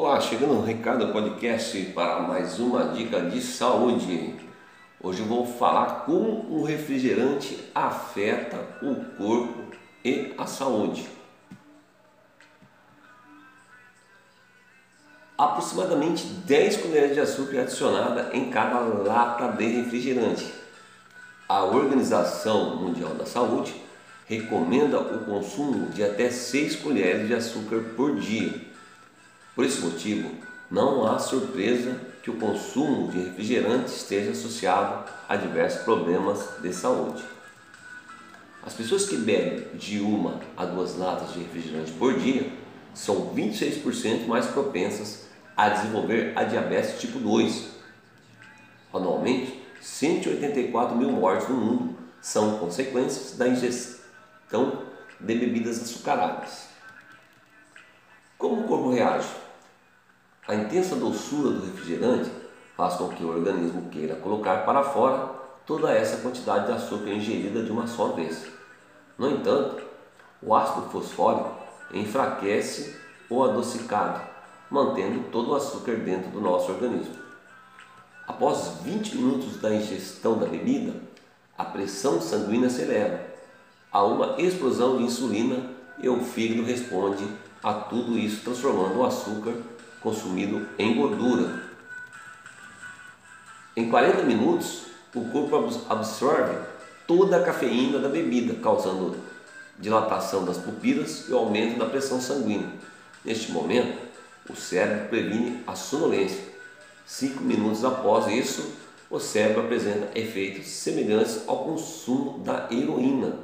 Olá, chegando o Ricardo Podcast para mais uma dica de saúde. Hoje vou falar como o refrigerante afeta o corpo e a saúde. Aproximadamente 10 colheres de açúcar adicionada em cada lata de refrigerante. A Organização Mundial da Saúde recomenda o consumo de até 6 colheres de açúcar por dia por esse motivo, não há surpresa que o consumo de refrigerante esteja associado a diversos problemas de saúde. As pessoas que bebem de uma a duas latas de refrigerante por dia são 26% mais propensas a desenvolver a diabetes tipo 2. Anualmente, 184 mil mortes no mundo são consequências da ingestão de bebidas açucaradas. Como o corpo reage? A intensa doçura do refrigerante faz com que o organismo queira colocar para fora toda essa quantidade de açúcar ingerida de uma só vez. No entanto, o ácido fosfórico enfraquece o adocicado, mantendo todo o açúcar dentro do nosso organismo. Após 20 minutos da ingestão da bebida, a pressão sanguínea se eleva. Há uma explosão de insulina e o fígado responde a tudo isso, transformando o açúcar consumido em gordura. Em 40 minutos, o corpo absorve toda a cafeína da bebida, causando dilatação das pupilas e aumento da pressão sanguínea. Neste momento, o cérebro previne a sonolência. Cinco minutos após isso, o cérebro apresenta efeitos semelhantes ao consumo da heroína.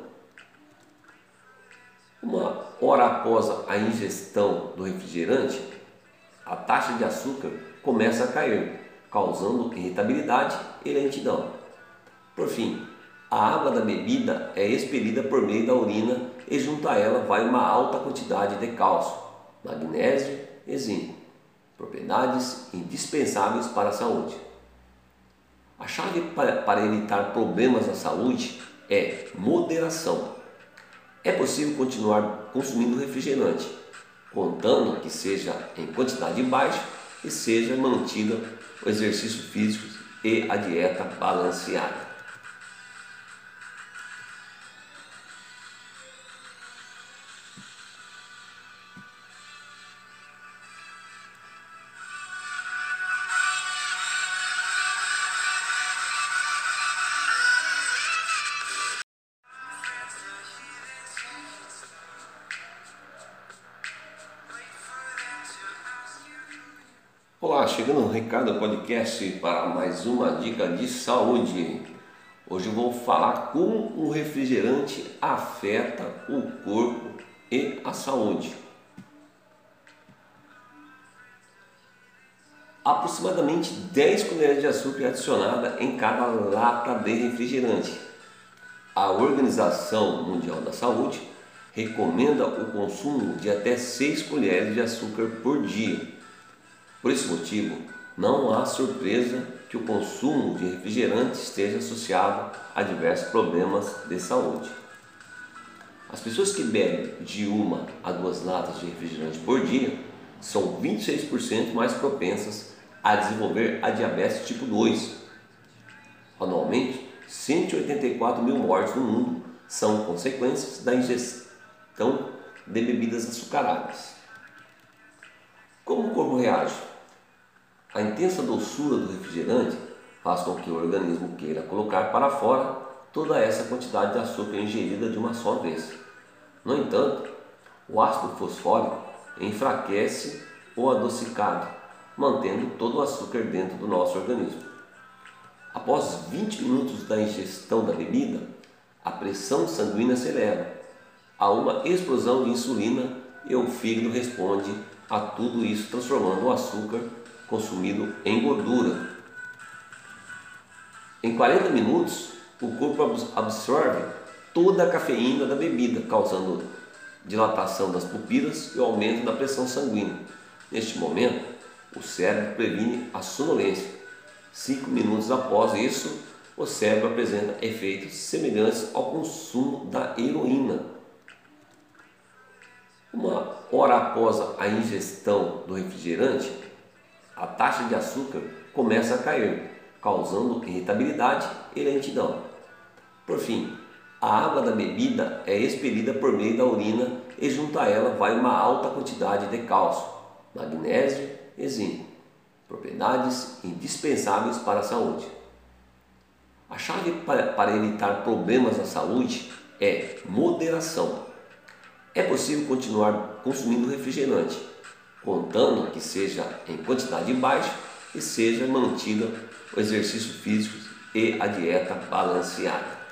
Uma hora após a ingestão do refrigerante, a taxa de açúcar começa a cair, causando irritabilidade e lentidão. Por fim, a água da bebida é expelida por meio da urina e junto a ela vai uma alta quantidade de cálcio, magnésio e zinco, propriedades indispensáveis para a saúde. A chave para evitar problemas na saúde é moderação. É possível continuar consumindo refrigerante, contando que seja em quantidade baixa e seja mantida o exercício físico e a dieta balanceada. Olá, chegando o Ricardo Podcast para mais uma dica de saúde. Hoje vou falar como o refrigerante afeta o corpo e a saúde. Aproximadamente 10 colheres de açúcar adicionada em cada lata de refrigerante. A Organização Mundial da Saúde recomenda o consumo de até 6 colheres de açúcar por dia por esse motivo, não há surpresa que o consumo de refrigerante esteja associado a diversos problemas de saúde. As pessoas que bebem de uma a duas latas de refrigerante por dia são 26% mais propensas a desenvolver a diabetes tipo 2. Anualmente, 184 mil mortes no mundo são consequências da ingestão de bebidas açucaradas. Como o corpo reage? A intensa doçura do refrigerante faz com que o organismo queira colocar para fora toda essa quantidade de açúcar ingerida de uma só vez. No entanto, o ácido fosfórico enfraquece o adocicado, mantendo todo o açúcar dentro do nosso organismo. Após 20 minutos da ingestão da bebida, a pressão sanguínea se eleva. Há uma explosão de insulina e o fígado responde a tudo isso, transformando o açúcar consumido em gordura. Em 40 minutos, o corpo absorve toda a cafeína da bebida, causando dilatação das pupilas e o aumento da pressão sanguínea. Neste momento, o cérebro previne a sonolência. Cinco minutos após isso, o cérebro apresenta efeitos semelhantes ao consumo da heroína. Uma hora após a ingestão do refrigerante, a taxa de açúcar começa a cair, causando irritabilidade e lentidão. Por fim, a água da bebida é expelida por meio da urina e junto a ela vai uma alta quantidade de cálcio, magnésio e zinco, propriedades indispensáveis para a saúde. A chave para evitar problemas na saúde é moderação. É possível continuar consumindo refrigerante, contando que seja em quantidade baixa e seja mantida o exercício físico e a dieta balanceada.